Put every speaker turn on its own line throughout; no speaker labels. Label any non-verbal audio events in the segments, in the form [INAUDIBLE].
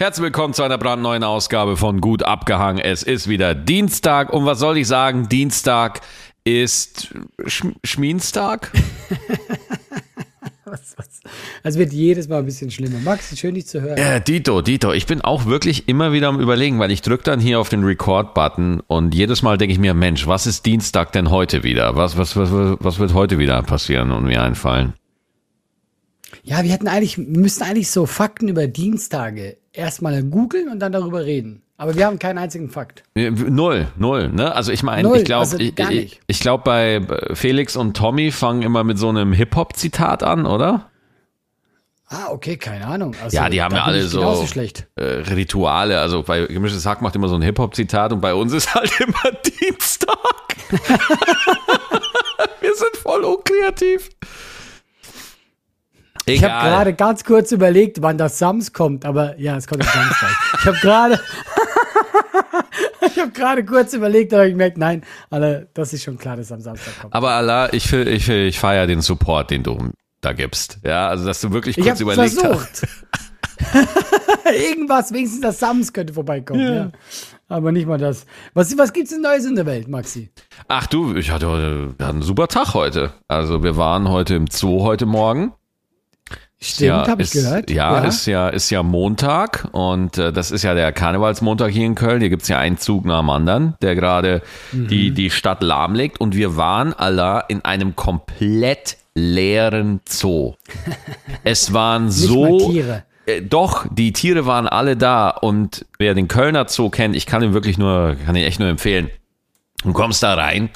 Herzlich willkommen zu einer brandneuen Ausgabe von Gut abgehangen. Es ist wieder Dienstag und was soll ich sagen? Dienstag ist Sch Schmienstag. [LAUGHS]
was, was? Es wird jedes Mal ein bisschen schlimmer. Max, schön dich zu hören.
Äh, Dito, Dito, ich bin auch wirklich immer wieder am überlegen, weil ich drücke dann hier auf den Record-Button und jedes Mal denke ich mir, Mensch, was ist Dienstag denn heute wieder? Was, was, was, was wird heute wieder passieren und mir einfallen?
Ja, wir hätten eigentlich, wir müssten eigentlich so Fakten über Dienstage erstmal googeln und dann darüber reden. Aber wir haben keinen einzigen Fakt.
Null, null, ne? Also ich meine, ich glaube, also ich, ich, ich glaube bei Felix und Tommy fangen immer mit so einem Hip-Hop-Zitat an, oder?
Ah, okay, keine Ahnung.
Also, ja, die haben ja alle so. Äh, Rituale. Also bei Gemischtes Hack macht immer so ein Hip-Hop-Zitat und bei uns ist halt [LAUGHS] immer Dienstag. [LAUGHS] Wir sind voll unkreativ.
Ich habe gerade ganz kurz überlegt, wann das Sams kommt, aber ja, es kommt am Samstag. [LAUGHS] ich habe gerade [LAUGHS] ich habe gerade kurz überlegt, aber ich gemerkt, nein, aber das ist schon klar, dass am Samstag kommt.
Aber Allah, ich, ich, ich feiere den Support, den du da gibst. Ja, also dass du wirklich kurz
ich
überlegt
versucht. hast. [LAUGHS] Irgendwas, wenigstens das Sams könnte vorbeikommen. Ja. ja. Aber nicht mal das. Was, was gibt's denn Neues in der Welt, Maxi?
Ach du, ich hatte, wir hatten einen super Tag heute. Also wir waren heute im Zoo heute Morgen.
Stimmt, ja, habe ich gehört.
Ja, ja, ist ja ist ja Montag und äh, das ist ja der Karnevalsmontag hier in Köln. Hier gibt's ja einen Zug nach dem anderen, der gerade mhm. die, die Stadt lahmlegt. Und wir waren alle in einem komplett leeren Zoo. [LAUGHS] es waren so. Äh, doch, die Tiere waren alle da und wer den Kölner Zoo kennt, ich kann ihn wirklich nur, kann ihn echt nur empfehlen. Du kommst da rein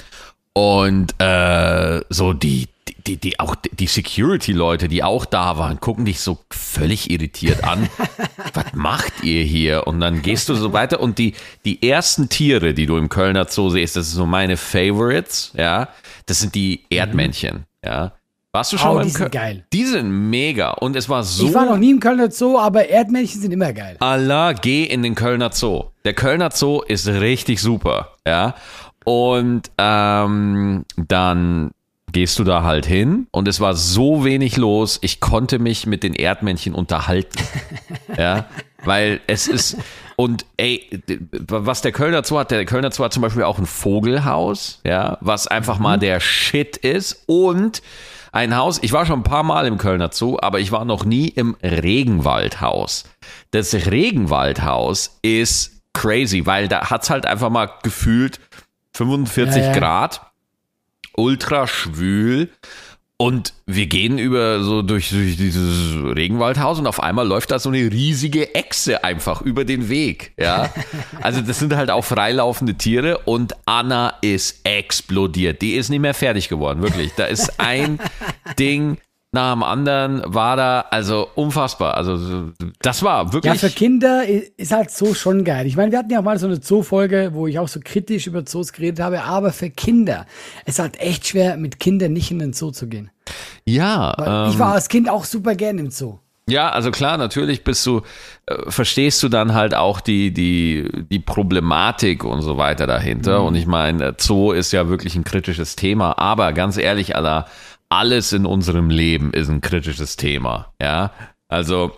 und äh, so die, die, die, auch die Security-Leute, die auch da waren, gucken dich so völlig irritiert an. [LAUGHS] Was macht ihr hier? Und dann gehst du so weiter und die, die ersten Tiere, die du im Kölner Zoo siehst, das sind so meine Favorites, ja. Das sind die Erdmännchen, ja. Warst du schon
oh,
mal
im die sind geil.
Die sind mega und es war so.
Ich war noch nie im Kölner Zoo, aber Erdmännchen sind immer geil.
Allah, geh in den Kölner Zoo. Der Kölner Zoo ist richtig super, ja. Und ähm, dann gehst du da halt hin und es war so wenig los, ich konnte mich mit den Erdmännchen unterhalten. [LAUGHS] ja, weil es ist, und ey, was der Kölner Zoo hat, der Kölner Zoo hat zum Beispiel auch ein Vogelhaus, ja, was einfach mal mhm. der Shit ist und ein Haus, ich war schon ein paar Mal im Kölner Zoo, aber ich war noch nie im Regenwaldhaus. Das Regenwaldhaus ist crazy, weil da hat es halt einfach mal gefühlt 45 ja, ja. Grad, ultra schwül. Und wir gehen über so durch, durch, dieses Regenwaldhaus und auf einmal läuft da so eine riesige Echse einfach über den Weg. Ja, [LAUGHS] also das sind halt auch freilaufende Tiere und Anna ist explodiert. Die ist nicht mehr fertig geworden, wirklich. Da ist ein [LAUGHS] Ding nach dem anderen war da, also unfassbar. Also das war wirklich.
Ja, für Kinder ist halt so schon geil. Ich meine, wir hatten ja auch mal so eine Zoo-Folge, wo ich auch so kritisch über Zoos geredet habe, aber für Kinder ist halt echt schwer, mit Kindern nicht in den Zoo zu gehen.
Ja.
Ähm, ich war als Kind auch super gern im Zoo.
Ja, also klar, natürlich bist du, äh, verstehst du dann halt auch die, die, die Problematik und so weiter dahinter. Mhm. Und ich meine, Zoo ist ja wirklich ein kritisches Thema, aber ganz ehrlich, Allah, alles in unserem Leben ist ein kritisches Thema. Ja, also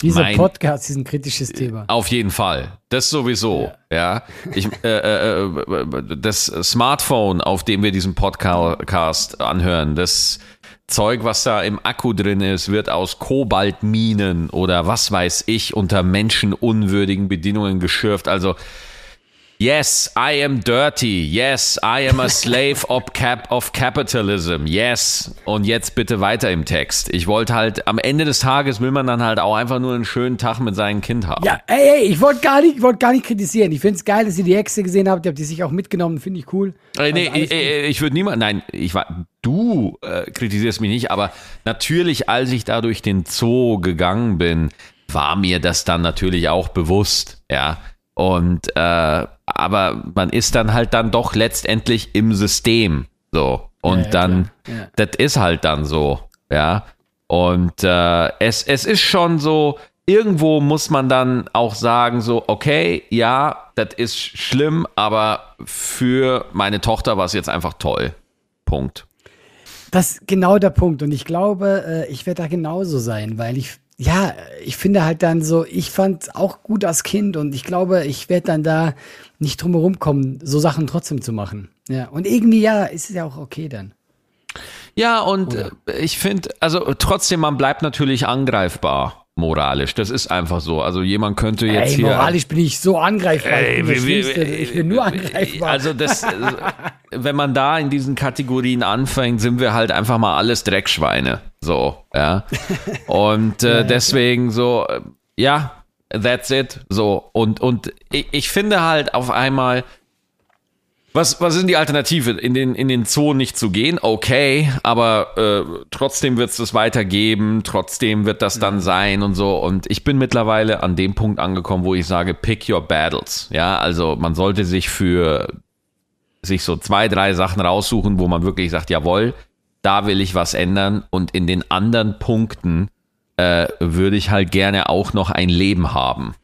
dieser mein, Podcast ist ein kritisches Thema.
Auf jeden Fall. Das sowieso. Ja. ja. Ich, äh, äh, äh, das Smartphone, auf dem wir diesen Podcast anhören, das Zeug, was da im Akku drin ist, wird aus Kobaltminen oder was weiß ich unter menschenunwürdigen Bedingungen geschürft. Also Yes, I am dirty. Yes, I am a slave of, cap of capitalism. Yes. Und jetzt bitte weiter im Text. Ich wollte halt, am Ende des Tages will man dann halt auch einfach nur einen schönen Tag mit seinem Kind haben.
Ja, ey, ey, ich wollte gar nicht, gar nicht kritisieren. Ich finde es geil, dass ihr die Hexe gesehen habt. Ihr habt die sich auch mitgenommen, finde ich cool.
Äh, nee, also ich, ich würde niemand, nein, ich war, du äh, kritisierst mich nicht, aber natürlich, als ich da durch den Zoo gegangen bin, war mir das dann natürlich auch bewusst, ja. Und äh, aber man ist dann halt dann doch letztendlich im System. So. Und ja, ja, dann, ja. das ist halt dann so, ja. Und äh, es, es ist schon so, irgendwo muss man dann auch sagen, so, okay, ja, das ist schlimm, aber für meine Tochter war es jetzt einfach toll. Punkt.
Das ist genau der Punkt. Und ich glaube, äh, ich werde da genauso sein, weil ich ja, ich finde halt dann so, ich fand auch gut als Kind und ich glaube, ich werde dann da nicht drum herum kommen, so Sachen trotzdem zu machen. Ja, und irgendwie, ja, ist es ja auch okay dann.
Ja, und Oder? Äh, ich finde, also trotzdem, man bleibt natürlich angreifbar moralisch. Das ist einfach so. Also jemand könnte jetzt
ey,
hier.
Moralisch bin ich so angreifbar. Ey, ich, bin ich bin nur angreifbar.
Also das, [LAUGHS] wenn man da in diesen Kategorien anfängt, sind wir halt einfach mal alles Dreckschweine. So, ja. Und äh, [LAUGHS] ja, deswegen so, äh, ja, that's it. So. Und, und ich, ich finde halt auf einmal, was, was sind die Alternative? In den, in den Zoo nicht zu gehen? Okay, aber äh, trotzdem wird es das weitergeben, trotzdem wird das dann sein und so. Und ich bin mittlerweile an dem Punkt angekommen, wo ich sage, pick your battles. Ja, also man sollte sich für sich so zwei, drei Sachen raussuchen, wo man wirklich sagt, jawohl, da will ich was ändern. Und in den anderen Punkten äh, würde ich halt gerne auch noch ein Leben haben.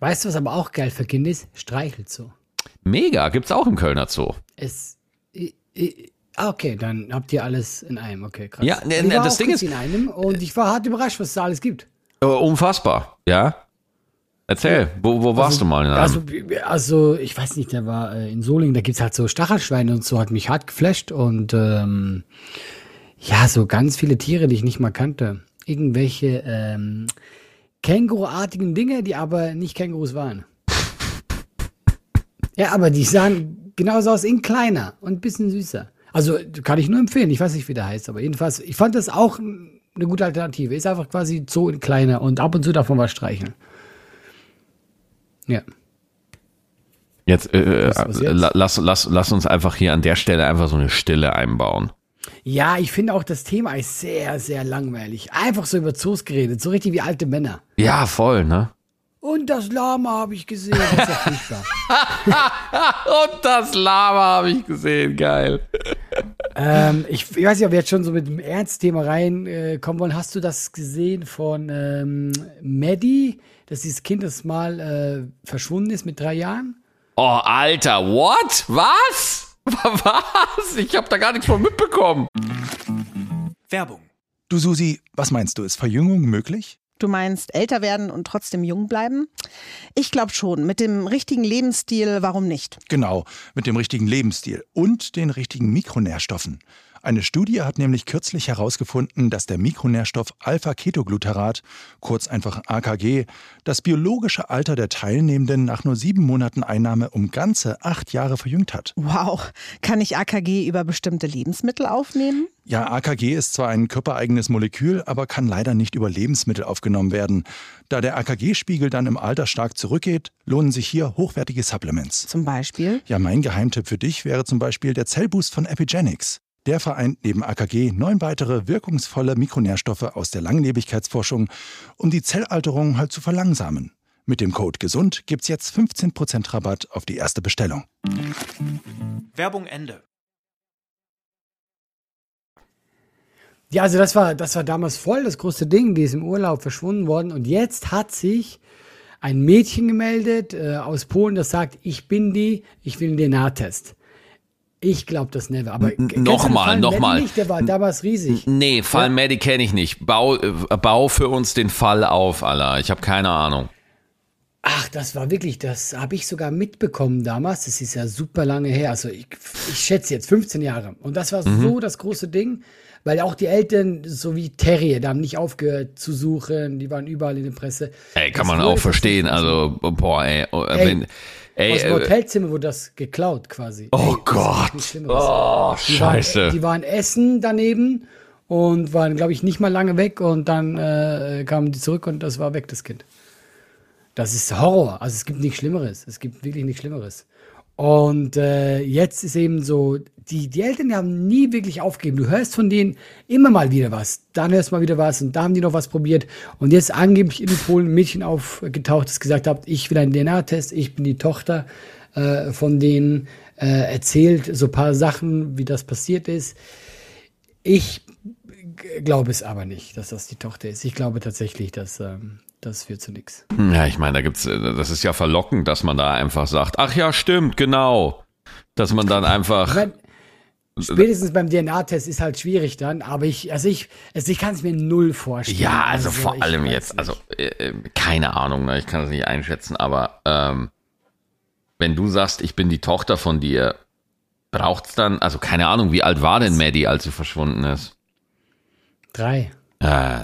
Weißt du, was aber auch geil für Kinder ist? Streichelt so.
Mega, gibt's auch im Kölner Zoo.
Es, ich, ich, ah, okay, dann habt ihr alles in einem. Okay, krass.
Ja, ne, ne, das Ding ist
in einem und ich war hart überrascht, was es da alles gibt.
Äh, unfassbar, ja. Erzähl, wo, wo warst
also,
du mal?
Also, also, ich weiß nicht, der war äh, in Solingen, da gibt's halt so Stachelschweine und so, hat mich hart geflasht und ähm, ja, so ganz viele Tiere, die ich nicht mal kannte. Irgendwelche ähm, Känguruartigen Dinge, die aber nicht Kängurus waren. Ja, aber die sahen genauso aus, in kleiner und ein bisschen süßer. Also kann ich nur empfehlen. Ich weiß nicht, wie der heißt, aber jedenfalls, ich fand das auch eine gute Alternative. Ist einfach quasi Zoo in kleiner und ab und zu davon was streicheln. Ja.
Jetzt, äh, jetzt? Lass, lass, lass uns einfach hier an der Stelle einfach so eine Stille einbauen.
Ja, ich finde auch das Thema ist sehr, sehr langweilig. Einfach so über Zoos geredet, so richtig wie alte Männer.
Ja, voll, ne?
Und das Lama habe ich gesehen. Das ist ja furchtbar. [LAUGHS]
Und das Lama habe ich gesehen. Geil.
Ähm, ich, ich, weiß nicht, ob wir jetzt schon so mit dem Ernstthema reinkommen äh, wollen. Hast du das gesehen von ähm, Maddie, dass dieses Kind das mal äh, verschwunden ist mit drei Jahren?
Oh, Alter, what? Was? [LAUGHS] Was? Ich habe da gar nichts von mitbekommen.
Werbung. Du Susi, was meinst du, ist Verjüngung möglich?
Du meinst älter werden und trotzdem jung bleiben? Ich glaube schon. Mit dem richtigen Lebensstil, warum nicht?
Genau, mit dem richtigen Lebensstil und den richtigen Mikronährstoffen. Eine Studie hat nämlich kürzlich herausgefunden, dass der Mikronährstoff Alpha-Ketogluterat, kurz einfach AKG, das biologische Alter der Teilnehmenden nach nur sieben Monaten Einnahme um ganze acht Jahre verjüngt hat.
Wow, kann ich AKG über bestimmte Lebensmittel aufnehmen?
Ja, AKG ist zwar ein körpereigenes Molekül, aber kann leider nicht über Lebensmittel aufgenommen werden. Da der AKG-Spiegel dann im Alter stark zurückgeht, lohnen sich hier hochwertige Supplements.
Zum Beispiel?
Ja, mein Geheimtipp für dich wäre zum Beispiel der Zellboost von Epigenics. Der vereint neben AKG neun weitere wirkungsvolle Mikronährstoffe aus der Langlebigkeitsforschung, um die Zellalterung halt zu verlangsamen. Mit dem Code GESUND gibt's jetzt 15% Rabatt auf die erste Bestellung.
Werbung Ende.
Ja, also das war, das war damals voll das große Ding, die ist im Urlaub verschwunden worden. Und jetzt hat sich ein Mädchen gemeldet äh, aus Polen, das sagt, ich bin die, ich will einen DNA-Test. Ich glaube das never. Aber
nochmal, nochmal.
Der war damals riesig.
Nee, Fall ja? Maddie kenne ich nicht. Bau, äh, bau für uns den Fall auf, Alter. Ich habe keine Ahnung.
Ach, das war wirklich, das habe ich sogar mitbekommen damals. Das ist ja super lange her. Also ich, ich schätze jetzt 15 Jahre. Und das war mhm. so das große Ding, weil auch die Eltern, so wie Terry, da haben nicht aufgehört zu suchen. Die waren überall in der Presse.
Ey, kann das man auch verstehen. Also, boah, ey. Ey wenn,
Ey, aus dem äh, Hotelzimmer wurde das geklaut quasi.
Oh Ey, Gott. Oh, die scheiße.
Waren, die waren essen daneben und waren, glaube ich, nicht mal lange weg und dann äh, kamen die zurück und das war weg, das Kind. Das ist Horror. Also es gibt nichts Schlimmeres. Es gibt wirklich nichts Schlimmeres. Und äh, jetzt ist eben so, die, die Eltern haben nie wirklich aufgegeben. Du hörst von denen immer mal wieder was. Dann hörst du mal wieder was und da haben die noch was probiert. Und jetzt angeblich in Polen ein Mädchen aufgetaucht, das gesagt hat, ich will einen DNA-Test, ich bin die Tochter äh, von denen, äh, erzählt so ein paar Sachen, wie das passiert ist. Ich glaube es aber nicht, dass das die Tochter ist. Ich glaube tatsächlich, dass ähm, das führt zu nichts.
Ja, ich meine, da gibt's, äh, das ist ja verlockend, dass man da einfach sagt, ach ja, stimmt, genau. Dass man dann einfach. Mein,
Spätestens beim DNA-Test ist halt schwierig dann, aber ich, also ich, also ich kann es mir null vorstellen.
Ja, also, vor
ich
allem jetzt, also äh, äh, keine Ahnung, ne? ich kann das nicht einschätzen, aber ähm, wenn du sagst, ich bin die Tochter von dir, braucht's dann, also keine Ahnung, wie alt war denn Maddie, als sie verschwunden ist?
Drei.
Äh,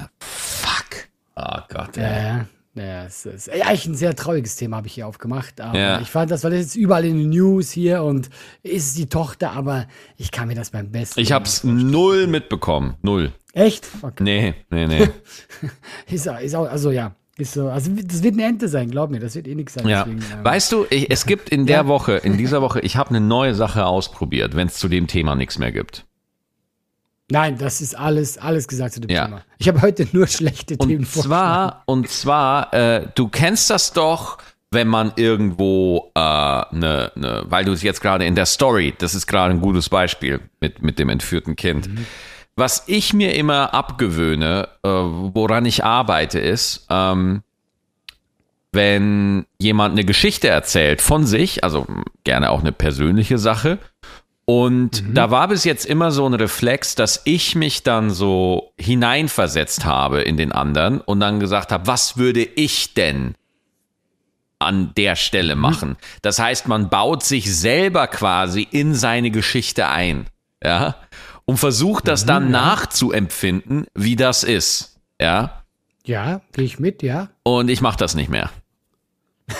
fuck. Oh Gott,
Ja,
ey.
ja. Ja, es ist eigentlich ein sehr trauriges Thema, habe ich hier aufgemacht. Aber
Ja.
ich fand das, weil das jetzt überall in den News hier und ist die Tochter, aber ich kann mir das beim besten.
Ich hab's null mitbekommen. Null.
Echt? Okay.
Nee, nee, nee. [LAUGHS]
Ist, ist auch, also ja. Ist so, also das wird eine Ente sein, glaub mir, das wird eh nichts sein.
Ja.
deswegen, ähm,
Weißt du, ich, es gibt in der [LAUGHS]
Ja.
Woche, in dieser Woche, ich habe eine neue Sache ausprobiert, wenn es zu dem Thema nichts mehr gibt.
Nein, das ist alles, alles gesagt zu dem
Ja.
Thema. Ich habe heute nur schlechte Themen
Und
vorgeschlagen.
zwar, und zwar, äh, du kennst das doch, wenn man irgendwo äh, ne, ne, weil du es jetzt gerade in der Story, das ist gerade ein gutes Beispiel mit, mit dem entführten Kind. Was ich mir immer abgewöhne, äh, woran ich arbeite, ist, ähm, wenn jemand eine Geschichte erzählt von sich, also gerne auch eine persönliche Sache, und da war bis jetzt immer so ein Reflex, dass ich mich dann so hineinversetzt habe in den anderen und dann gesagt habe, was würde ich denn an der Stelle machen? Das heißt, man baut sich selber quasi in seine Geschichte ein, ja, und versucht das dann nachzuempfinden, wie das ist, ja.
Ja, gehe ich mit, ja.
Und ich mache das nicht mehr.
Ja,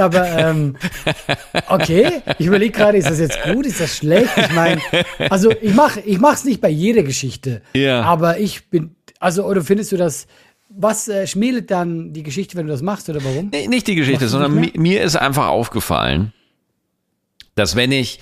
Aber ähm, okay, ich überlege gerade, ist das jetzt gut, ist das schlecht? Ich meine, also ich mache ich mach's nicht bei jeder Geschichte.
Ja.
Aber ich bin, also oder findest du das, was äh, schmälert dann die Geschichte, wenn du das machst oder warum?
Nee, nicht die Geschichte, sondern mi mir ist einfach aufgefallen, dass wenn ich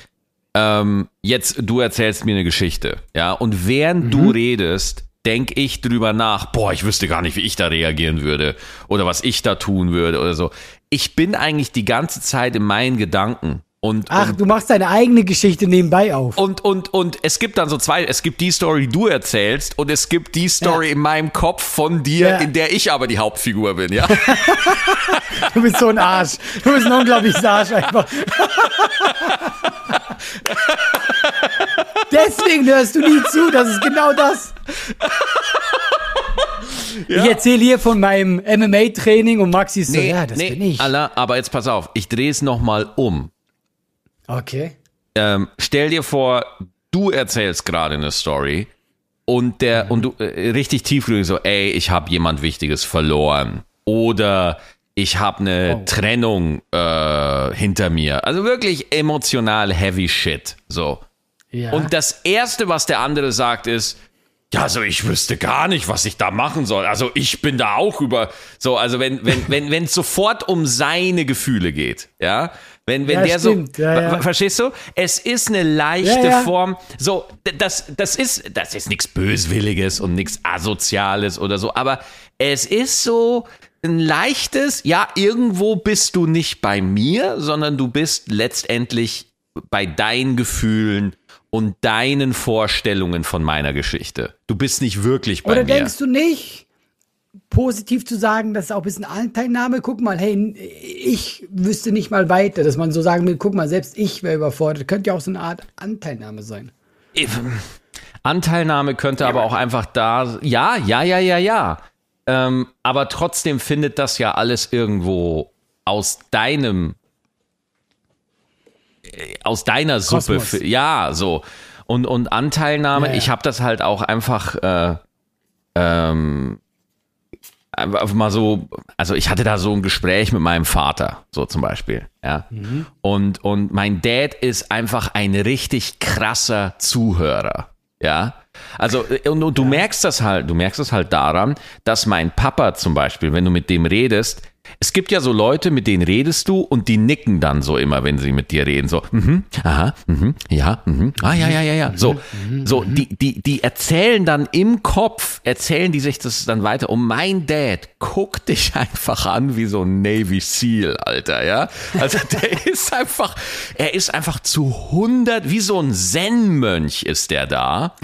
ähm, jetzt, du erzählst mir eine Geschichte, ja, und während
Mhm.
du redest, denke ich drüber nach, boah, ich wüsste gar nicht, wie ich da reagieren würde oder was ich da tun würde oder so. Ich bin eigentlich die ganze Zeit in meinen Gedanken und,
Ach,
und
du machst deine eigene Geschichte nebenbei auf.
und, und, und es gibt dann so zwei, es gibt die Story, die du erzählst und es gibt die Story
Ja.
in meinem Kopf von dir,
Ja.
in der ich aber die Hauptfigur bin, ja. [LAUGHS]
Du bist so ein Arsch. Du bist ein unglaubliches Arsch einfach. [LAUGHS] Deswegen hörst du nie zu, das ist genau das. Ich erzähle hier von meinem MMA-Training und Maxi ist so, ja, das bin ich.
Allah, aber jetzt pass auf, ich drehe es nochmal um.
Okay.
Ähm, stell dir vor, du erzählst gerade eine Story und der
Mhm.
und du äh, richtig tiefgründig so, ey, ich habe jemand Wichtiges verloren oder ich habe eine
Oh.
Trennung äh, hinter mir. Also wirklich emotional heavy shit. So.
Ja.
Und das erste, was der andere sagt, ist, ja, also ich wüsste gar nicht, was ich da machen soll. Also ich bin da auch über so, also wenn wenn wenn wenn es sofort um seine Gefühle geht, ja, wenn wenn
Ja,
der
stimmt.
so,
Ja, ja.
ver- verstehst du? Es ist eine leichte. Form. So, das das ist das ist nichts böswilliges und nichts asoziales oder so, aber es ist so ein leichtes, ja, irgendwo bist du nicht bei mir, sondern du bist letztendlich bei deinen Gefühlen und deinen Vorstellungen von meiner Geschichte. Du bist nicht wirklich bei
Oder
mir.
denkst du nicht, positiv zu sagen, das ist auch ein bisschen Anteilnahme? Guck mal, hey, ich wüsste nicht mal weiter, dass man so sagen will, guck mal, selbst ich wäre überfordert. Könnte ja auch so eine Art Anteilnahme sein.
Anteilnahme könnte aber auch einfach da. Ja, ja, ja, ja, ja. Ähm, aber trotzdem findet das ja alles irgendwo aus deinem, aus deiner Suppe. Fi- Ja, so. Und, und Anteilnahme,
Ja, ja.
ich habe das halt auch einfach, äh, ähm, einfach mal so, also ich hatte da so ein Gespräch mit meinem Vater, so zum Beispiel, ja.
Mhm.
Und, und mein Dad ist einfach ein richtig krasser Zuhörer, ja. Also, äh, und, und du merkst das halt, du merkst es halt daran, dass mein Papa zum Beispiel, wenn du mit dem redest, es gibt ja so Leute, mit denen redest du und die nicken dann so immer, wenn sie mit dir reden. So, mhm, aha, mhm, ja, mhm, ah, ja, ja, ja, ja. So, so, die, die, die erzählen dann im Kopf, erzählen die sich das dann weiter. Und mein Dad guckt dich [LAUGHS] einfach an wie so ein Navy Seal, Alter, ja. Also der [LAUGHS] ist einfach, er ist einfach zu 100, wie so ein Zen-Mönch ist der da,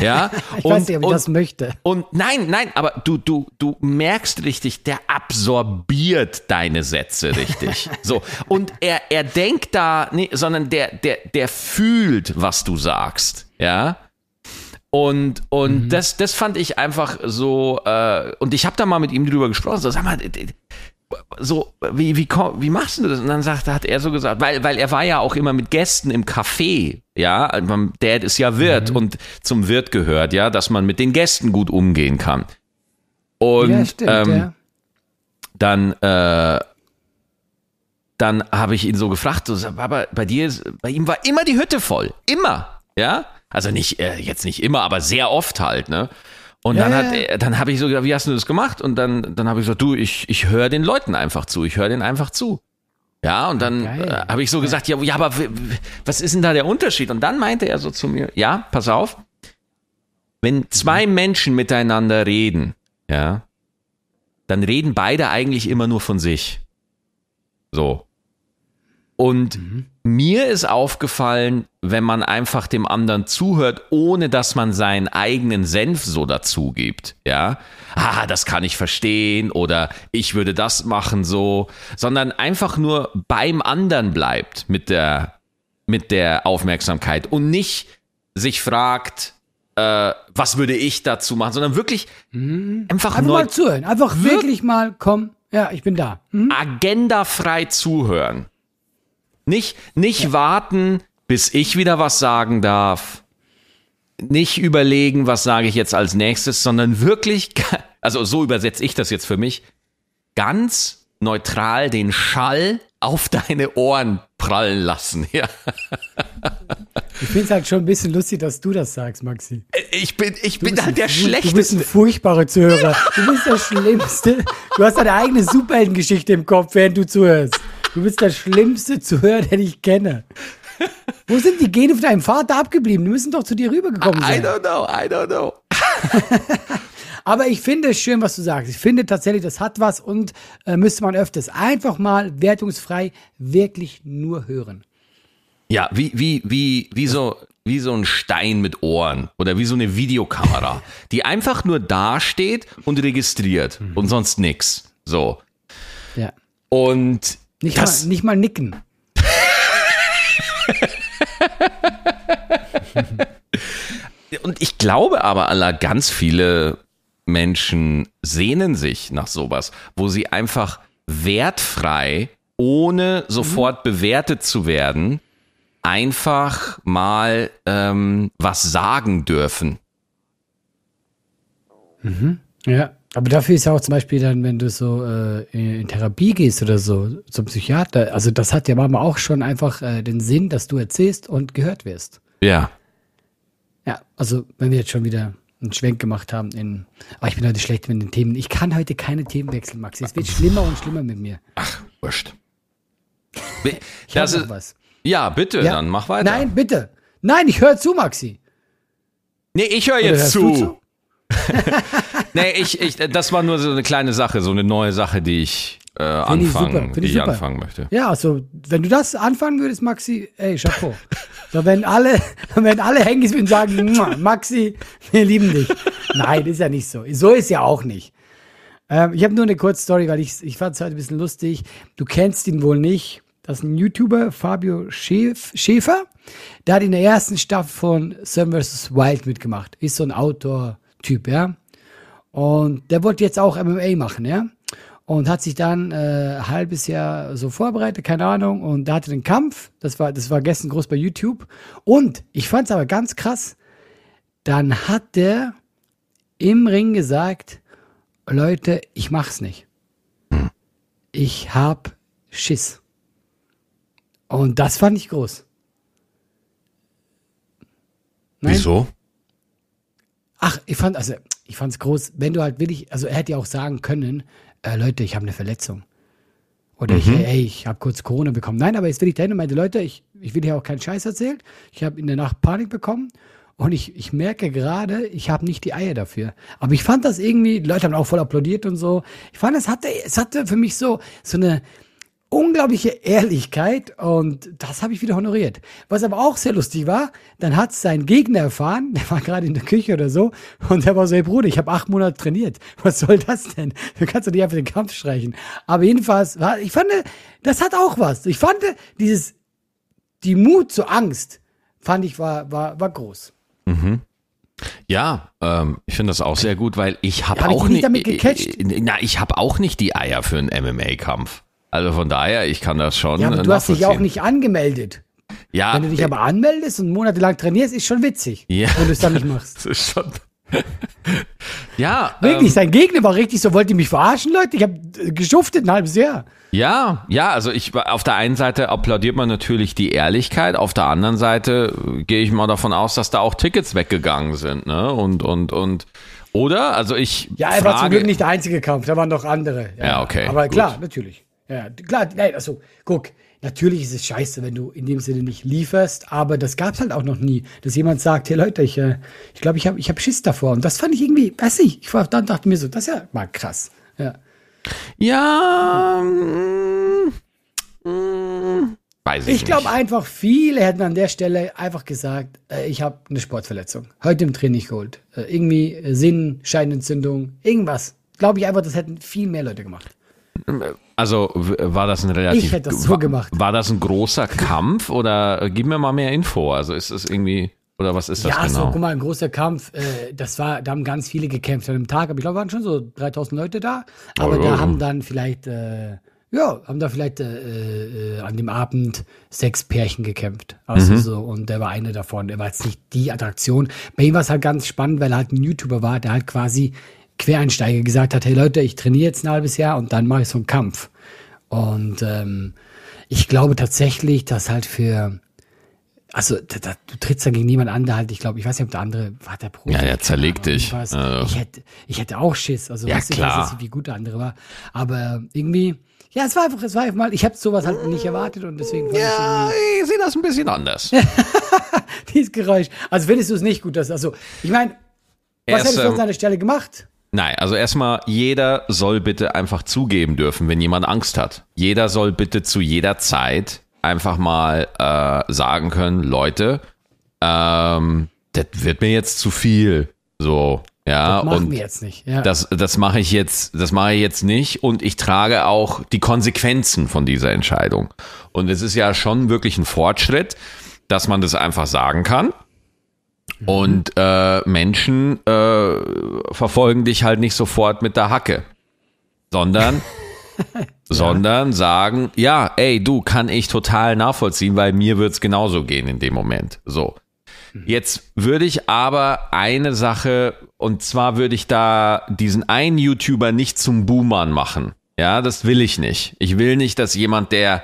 ja. [LAUGHS]
Ich weiß nicht, ob ich das möchte.
Und nein, nein, aber du, du, du merkst richtig, der absorbiert deine Sätze richtig. So. Und er, er denkt da, nee, sondern der, der, der fühlt, was du sagst. Ja. Und, und das, das fand ich einfach so, äh, und ich habe da mal mit ihm drüber gesprochen, so, sag mal, so, wie, wie, wie machst du das? Und dann sagt, hat er so gesagt, weil, weil er war ja auch immer mit Gästen im Café, ja, beim Dad ist ja Wirt und zum Wirt gehört, ja, dass man mit den Gästen gut umgehen kann. Und
ja, stimmt,
ähm,
ja.
Dann, äh, dann habe ich ihn so gefragt, so, aber bei dir, ist, bei ihm war immer die Hütte voll, immer, ja, also nicht äh, jetzt nicht immer, aber sehr oft halt, ne? Und
Ja,
dann hat
ja.
dann habe ich so gesagt, wie hast du das gemacht? Und dann, dann habe ich gesagt, du, ich, ich höre den Leuten einfach zu, ich höre denen einfach zu. Ja, und dann
geil.
äh, habe ich so gesagt, ja, ja, aber was ist denn da der Unterschied? Und dann meinte er so zu mir, ja, pass auf, wenn zwei Menschen miteinander reden, ja, dann reden beide eigentlich immer nur von sich. So. Und mir ist aufgefallen, wenn man einfach dem anderen zuhört, ohne dass man seinen eigenen Senf so dazu gibt, ja, ah, das kann ich verstehen oder ich würde das machen so, sondern einfach nur beim anderen bleibt mit der, mit der Aufmerksamkeit und nicht sich fragt, äh, was würde ich dazu machen, sondern wirklich einfach,
Einfach
neu,
mal zuhören. Einfach
Wir-
wirklich mal, komm, ja, ich bin da. Hm?
agendafrei zuhören. Nicht, nicht warten, bis ich wieder was sagen darf. Nicht überlegen, was sage ich jetzt als nächstes, sondern wirklich, also so übersetze ich das jetzt für mich, ganz neutral den Schall auf deine Ohren prallen lassen. Ja. [LAUGHS]
Ich finde es halt schon ein bisschen lustig, dass du das sagst, Maxi.
Ich bin, ich
Du
bin halt der
Fu- Du bist ein
Schlechteste.
furchtbarer Zuhörer. Du bist der Schlimmste. Du hast deine eigene Superheldengeschichte im Kopf, während du zuhörst. Du bist der schlimmste Zuhörer, den ich kenne. Wo sind die Gene von deinem Vater abgeblieben? Die müssen doch zu dir rübergekommen
I
sein.
don't know, I don't know. [LAUGHS]
Aber ich finde es schön, was du sagst. Ich finde tatsächlich, das hat was und äh, müsste man öfters einfach mal wertungsfrei wirklich nur hören.
Ja, wie, wie, wie, wie so, wie so ein Stein mit Ohren oder wie so eine Videokamera, die einfach nur dasteht und registriert und sonst nix. So.
Ja.
Und
Nicht,
das,
mal, nicht mal nicken. [LAUGHS]
und ich glaube aber, aller ganz viele Menschen sehnen sich nach sowas, wo sie einfach wertfrei, ohne sofort bewertet zu werden, einfach mal ähm, was sagen dürfen.
Ja. Aber dafür ist ja auch zum Beispiel dann, wenn du so äh, in Therapie gehst oder so, zum Psychiater, also das hat ja manchmal auch schon einfach äh, den Sinn, dass du erzählst und gehört wirst.
Ja.
Ja, also wenn wir jetzt schon wieder einen Schwenk gemacht haben in, aber ich bin heute schlecht mit den Themen. Ich kann heute keine Themen wechseln, Maxi. Es wird schlimmer und schlimmer mit mir.
Wurscht.
Ich
Das ist,
was.
Ja, bitte,
Ja.
dann mach weiter.
Nein, bitte. Nein, ich höre zu, Maxi.
Nee, ich höre jetzt zu.
zu? [LAUGHS]
Nee, ich, ich, das war nur so eine kleine Sache, so eine neue Sache, die ich äh,
ich
anfangen,
finde
die
ich
ich anfangen möchte.
Ja, also, wenn du das anfangen würdest, Maxi, ey, Chapeau. Da werden alle, [LAUGHS] wenn alle hängen und sagen, "Mua, Maxi, wir lieben dich. Nein, ist ja nicht so. So ist ja auch nicht. Ähm, ich habe nur eine kurze Story, weil ich, ich fand es heute ein bisschen lustig. Du kennst ihn wohl nicht. Das ist ein YouTuber, Fabio Schäf, Schäfer. Der hat in der ersten Staffel von Seven vs. Wild mitgemacht. Ist so ein Outdoor-Typ, ja. Und der wollte jetzt auch MMA machen, ja. Und hat sich dann äh, ein halbes Jahr so vorbereitet, keine Ahnung. Und da hatte den Kampf. Das war, das war gestern groß bei YouTube. Und ich fand es aber ganz krass. Dann hat der im Ring gesagt, Leute, ich mach's nicht. Ich hab Schiss. Und das fand ich groß. Nein?
Wieso?
Ach, ich fand, also, ich fand's groß, wenn du halt wirklich, also er hätte ja auch sagen können, äh, Leute, ich habe eine Verletzung. Oder ich, ey, ich habe kurz Corona bekommen. Nein, aber jetzt will ich dahin und meinte, Leute, ich, ich will hier auch keinen Scheiß erzählen. Ich habe in der Nacht Panik bekommen und ich, ich merke gerade, ich habe nicht die Eier dafür. Aber ich fand das irgendwie, die Leute haben auch voll applaudiert und so. Ich fand, es hatte, es hatte für mich so, so eine unglaubliche Ehrlichkeit und das habe ich wieder honoriert. Was aber auch sehr lustig war, dann hat sein Gegner erfahren, [LAUGHS] der war gerade in der Küche oder so und der war so, hey Bruder, ich habe acht Monate trainiert. Was soll das denn? Du kannst doch nicht einfach den Kampf streichen. Aber jedenfalls, war, ich fand, das hat auch was. Ich fand dieses, die Mut zur Angst, fand ich war, war, war groß.
Ja, ähm, ich finde das auch sehr gut, weil ich habe
Hab ich
auch
dich nicht
nicht,
damit gecatcht?
na, ich habe auch nicht die Eier für einen MMA-Kampf. Also von daher, ich kann das schon.
Ja, aber
äh,
du hast dich ja auch nicht angemeldet.
Ja,
Wenn du dich
äh,
aber anmeldest und monatelang trainierst, ist schon witzig,
Ja.
wenn du es dann nicht machst. [LAUGHS]
das ist schon. [LAUGHS] ja,
Wirklich,
ähm,
sein Gegner war richtig so, wollt ihr mich verarschen, Leute? Ich habe geschuftet ein halbes Jahr.
ja, ja. Also ich auf der einen Seite applaudiert man natürlich die Ehrlichkeit, auf der anderen Seite äh, gehe ich mal davon aus, dass da auch Tickets weggegangen sind, ne? Und und und oder? Also ich
Ja, er war zum Glück nicht der einzige Kampf, da waren noch andere.
Ja, okay,
Aber
gut.
klar, natürlich. Ja, klar, nein, also, guck, natürlich ist es scheiße, wenn du in dem Sinne nicht lieferst, aber das gab's halt auch noch nie, dass jemand sagt, hey Leute, ich äh, ich, glaube, ich habe ich hab Schiss davor. Und das fand ich irgendwie, weiß ich, ich war, dann dachte mir so, das ist ja mal krass. Ja.
Ja, mm, mm, weiß ich,
Ich glaube
nicht.
einfach, viele hätten an der Stelle einfach gesagt, äh, ich habe eine Sportverletzung. Heute im Training geholt. Äh, irgendwie äh, Sinn, Scheinentzündung, irgendwas. Glaube ich einfach, das hätten viel mehr Leute gemacht.
Also war das ein relativ.
Ich hätte das so
war,
gemacht.
War das ein großer Kampf oder äh, gib mir mal mehr Info? Also ist es irgendwie oder was ist das
Ja, so,
genau?
guck mal, ein großer Kampf. Äh, das war, da haben ganz viele gekämpft an einem Tag. Aber ich glaube, waren schon so 3000 Leute da. Aber
Oh,
da
oh.
haben dann vielleicht, äh, ja, haben da vielleicht äh, äh, an dem Abend sechs Pärchen gekämpft. Also
Mhm.
so, und der war eine davon. Der war jetzt nicht die Attraktion. Bei ihm war es halt ganz spannend, weil er halt ein YouTuber war, der halt quasi Quereinsteiger gesagt hat, hey Leute, ich trainiere jetzt ein halbes Jahr und dann mache ich so einen Kampf. Und ähm, ich glaube tatsächlich, dass halt für also da, da, du trittst dann gegen niemand an, der halt, ich glaube, ich weiß nicht, ob der andere war der Profi.
Ja, der zerlegt dich. Also.
Ich hätte, ich hätte auch Schiss. Also
Ja,
weißt du, ich
klar.
weiß wie gut der andere war. Aber irgendwie, ja, es war einfach, es war einfach mal, ich habe sowas halt nicht erwartet und deswegen fand
ja, ich sehe das ein bisschen anders.
ich [LAUGHS] dieses Geräusch. Also findest du es nicht gut, dass, also, ich meine, was
Erst,
hättest du an
ähm,
seiner Stelle gemacht?
Nein, also erstmal, jeder soll bitte einfach zugeben dürfen, wenn jemand Angst hat. Jeder soll bitte zu jeder Zeit einfach mal äh, sagen können, Leute, ähm, das wird mir jetzt zu viel. So, ja.
Das machen
und
wir jetzt nicht. Ja.
das, das mache ich jetzt, das mache ich jetzt nicht und ich trage auch die Konsequenzen von dieser Entscheidung. Und es ist ja schon wirklich ein Fortschritt, dass man das einfach sagen kann. Und äh, Menschen äh, verfolgen dich halt nicht sofort mit der Hacke, sondern, [LAUGHS] sondern sagen, ja, ey, du kann ich total nachvollziehen, weil mir wird's genauso gehen in dem Moment. So. Jetzt würde ich aber eine Sache, und zwar würde ich da diesen einen YouTuber nicht zum Boomern machen. Ja, das will ich nicht. Ich will nicht, dass jemand, der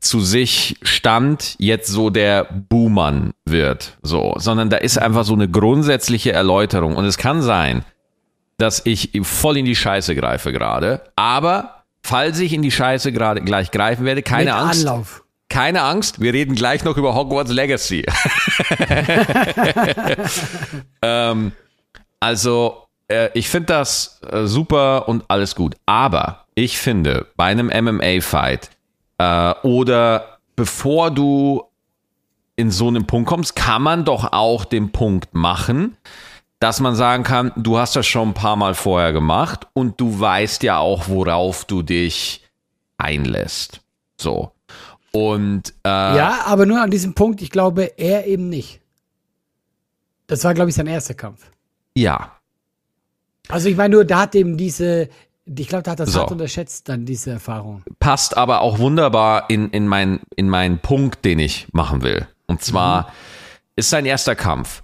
zu sich stand, jetzt so der Boomern wird. So, sondern da ist einfach so eine grundsätzliche Erläuterung. Und es kann sein, dass ich voll in die Scheiße greife gerade. Aber falls ich in die Scheiße gerade gleich greifen werde, keine
mit
Angst.
Anlauf.
Keine Angst, wir reden gleich noch über Hogwarts Legacy. [LAUGHS] ähm, also, äh, ich finde das äh, super und alles gut. Aber ich finde, bei einem MMA-Fight äh, oder bevor du in so einen Punkt kommst, kann man doch auch den Punkt machen, dass man sagen kann, du hast das schon ein paar Mal vorher gemacht und du weißt ja auch, worauf du dich einlässt. So. Und äh,
Ja, aber nur an diesem Punkt, ich glaube, er eben nicht. Das war, glaube ich, sein erster Kampf.
ja,
Also ich meine nur, da hat eben diese, ich glaube, da hat das
So.
hart unterschätzt, dann diese Erfahrung.
passt aber auch wunderbar in, in, mein, in meinen Punkt, den ich machen will. Und zwar ist sein erster Kampf.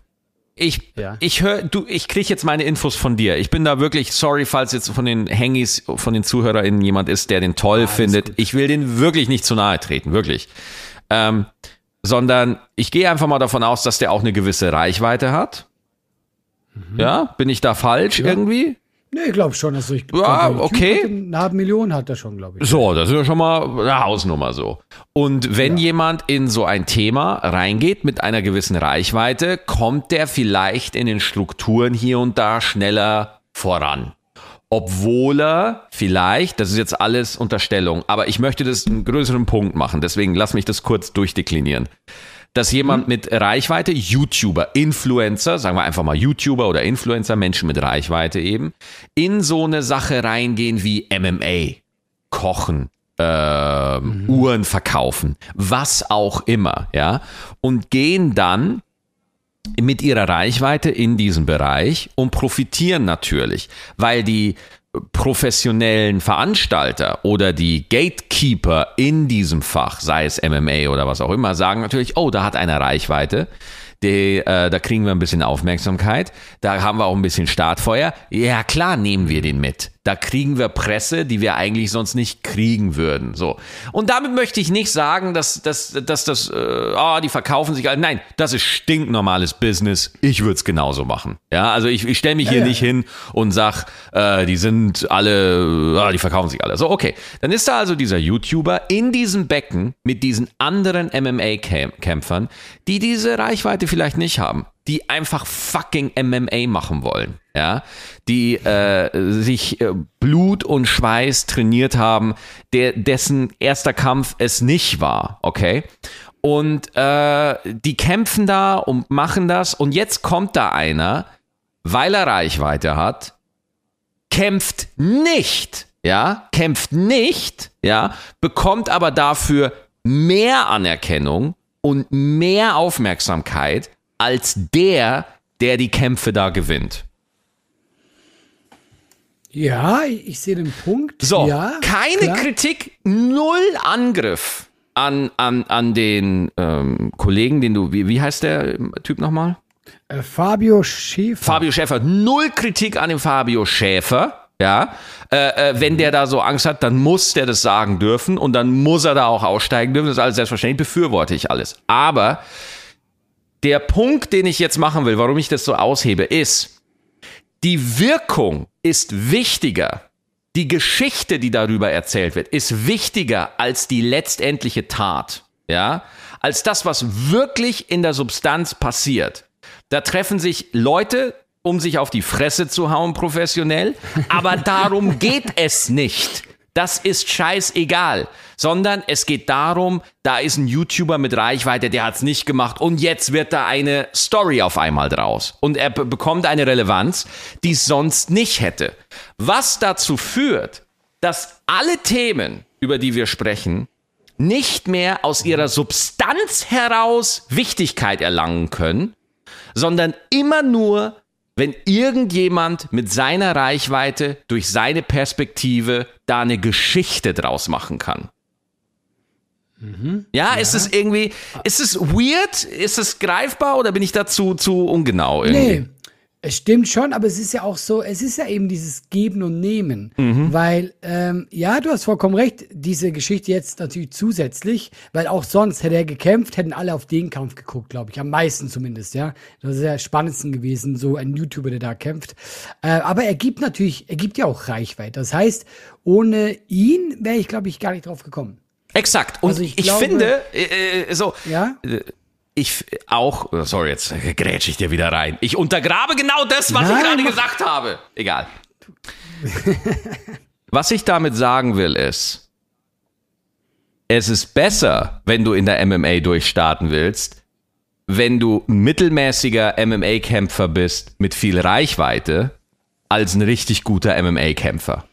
Ich,
Ja.
ich höre, du, ich kriege jetzt meine Infos von dir. Ich bin da wirklich sorry, falls jetzt von den Hangis, von den ZuhörerInnen jemand ist, der den toll findet.
gut.
Ich will den wirklich nicht zu nahe treten, wirklich. Ähm, sondern ich gehe einfach mal davon aus, dass der auch eine gewisse Reichweite hat. Ja, bin ich da falsch irgendwie?
Nee, ich glaube schon. Also ich
Ja,
glaub,
okay.
Eine halbe Million hat er schon, glaube ich.
So, das ist ja schon mal eine Hausnummer so. Und wenn jemand in so ein Thema reingeht mit einer gewissen Reichweite, kommt der vielleicht in den Strukturen hier und da schneller voran. obwohl er vielleicht, das ist jetzt alles Unterstellung, aber ich möchte das einen größeren Punkt machen, deswegen lass mich das kurz durchdeklinieren. Dass jemand mit Reichweite, YouTuber, Influencer, sagen wir einfach mal YouTuber oder Influencer, Menschen mit Reichweite eben, in so eine Sache reingehen wie MMA, Kochen, ähm, Uhren verkaufen, was auch immer, ja, und gehen dann mit ihrer Reichweite in diesem Bereich und profitieren natürlich, weil die professionellen Veranstalter oder die Gatekeeper in diesem Fach, sei es MMA oder was auch immer, sagen natürlich, oh, da hat einer Reichweite, die, äh, da kriegen wir ein bisschen Aufmerksamkeit, da haben wir auch ein bisschen Startfeuer. Ja, klar nehmen wir den mit. Da kriegen wir Presse, die wir eigentlich sonst nicht kriegen würden. So. Und damit möchte ich nicht sagen, dass, dass, dass das, äh, oh, die verkaufen sich. alle. Nein, das ist stinknormales Business. Ich würde es genauso machen. Ja, also ich, ich stelle mich hier
ja.
nicht hin und sag, äh, die sind alle, oh, die verkaufen sich alle. So, okay. Dann ist da also dieser YouTuber in diesem Becken mit diesen anderen MMA-Kämpfern, die diese Reichweite vielleicht nicht haben die einfach fucking MMA machen wollen, ja, die äh, sich äh, Blut und Schweiß trainiert haben, der dessen erster Kampf es nicht war, okay. Und äh, die kämpfen da und machen das und jetzt kommt da einer, weil er Reichweite hat, kämpft nicht, ja, kämpft nicht, ja, bekommt aber dafür mehr Anerkennung und mehr Aufmerksamkeit als der, der die Kämpfe da gewinnt.
Ja, ich sehe den Punkt.
So,
ja,
keine
klar.
Kritik, null Angriff an, an, an den ähm, Kollegen, den du, wie, wie heißt der Typ nochmal?
Äh, Fabio Schäfer.
Fabio Schäfer. Null Kritik an dem Fabio Schäfer. Ja, äh, äh, wenn der da so Angst hat, dann muss der das sagen dürfen und dann muss er da auch aussteigen dürfen. Das ist alles selbstverständlich, befürworte ich alles. Aber der Punkt, den ich jetzt machen will, warum ich das so aushebe, ist, die Wirkung ist wichtiger. Die Geschichte, die darüber erzählt wird, ist wichtiger als die letztendliche Tat. Ja, als das, was wirklich in der Substanz passiert. Da treffen sich Leute, um sich auf die Fresse zu hauen, professionell. Aber darum geht es nicht. Das ist scheißegal. Sondern es geht darum, da ist ein YouTuber mit Reichweite, der hat's nicht gemacht und jetzt wird da eine Story auf einmal draus. Und er be- bekommt eine Relevanz, die es sonst nicht hätte. Was dazu führt, dass alle Themen, über die wir sprechen, nicht mehr aus ihrer Substanz heraus Wichtigkeit erlangen können, sondern immer nur, wenn irgendjemand mit seiner Reichweite durch seine Perspektive da eine Geschichte draus machen kann. Ja, ist es irgendwie, ist es weird? Ist es greifbar oder bin ich dazu zu ungenau irgendwie?
Nee, es stimmt schon, aber es ist ja auch so, es ist ja eben dieses Geben und Nehmen.
Mhm.
Weil, ähm, ja, du hast vollkommen recht, diese Geschichte jetzt natürlich zusätzlich, weil auch sonst hätte er gekämpft, hätten alle auf den Kampf geguckt, glaube ich. Am meisten zumindest, ja. Das ist ja spannendsten gewesen, so ein YouTuber, der da kämpft. Äh, aber er gibt natürlich, er gibt ja auch Reichweite. Das heißt, ohne ihn wäre ich, glaube ich, gar nicht drauf gekommen.
Exakt. Und
Also
ich,
ich glaube-
finde, äh, äh, so,
Ja?
Ich auch, sorry, jetzt grätsch ich dir wieder rein. Ich untergrabe genau das, was ich
Nein,
gerade
mach-
gesagt habe. Egal. was ich damit sagen will, ist, es ist besser, wenn du in der MMA durchstarten willst, wenn du ein mittelmäßiger MMA-Kämpfer bist mit viel Reichweite, als ein richtig guter MMA-Kämpfer.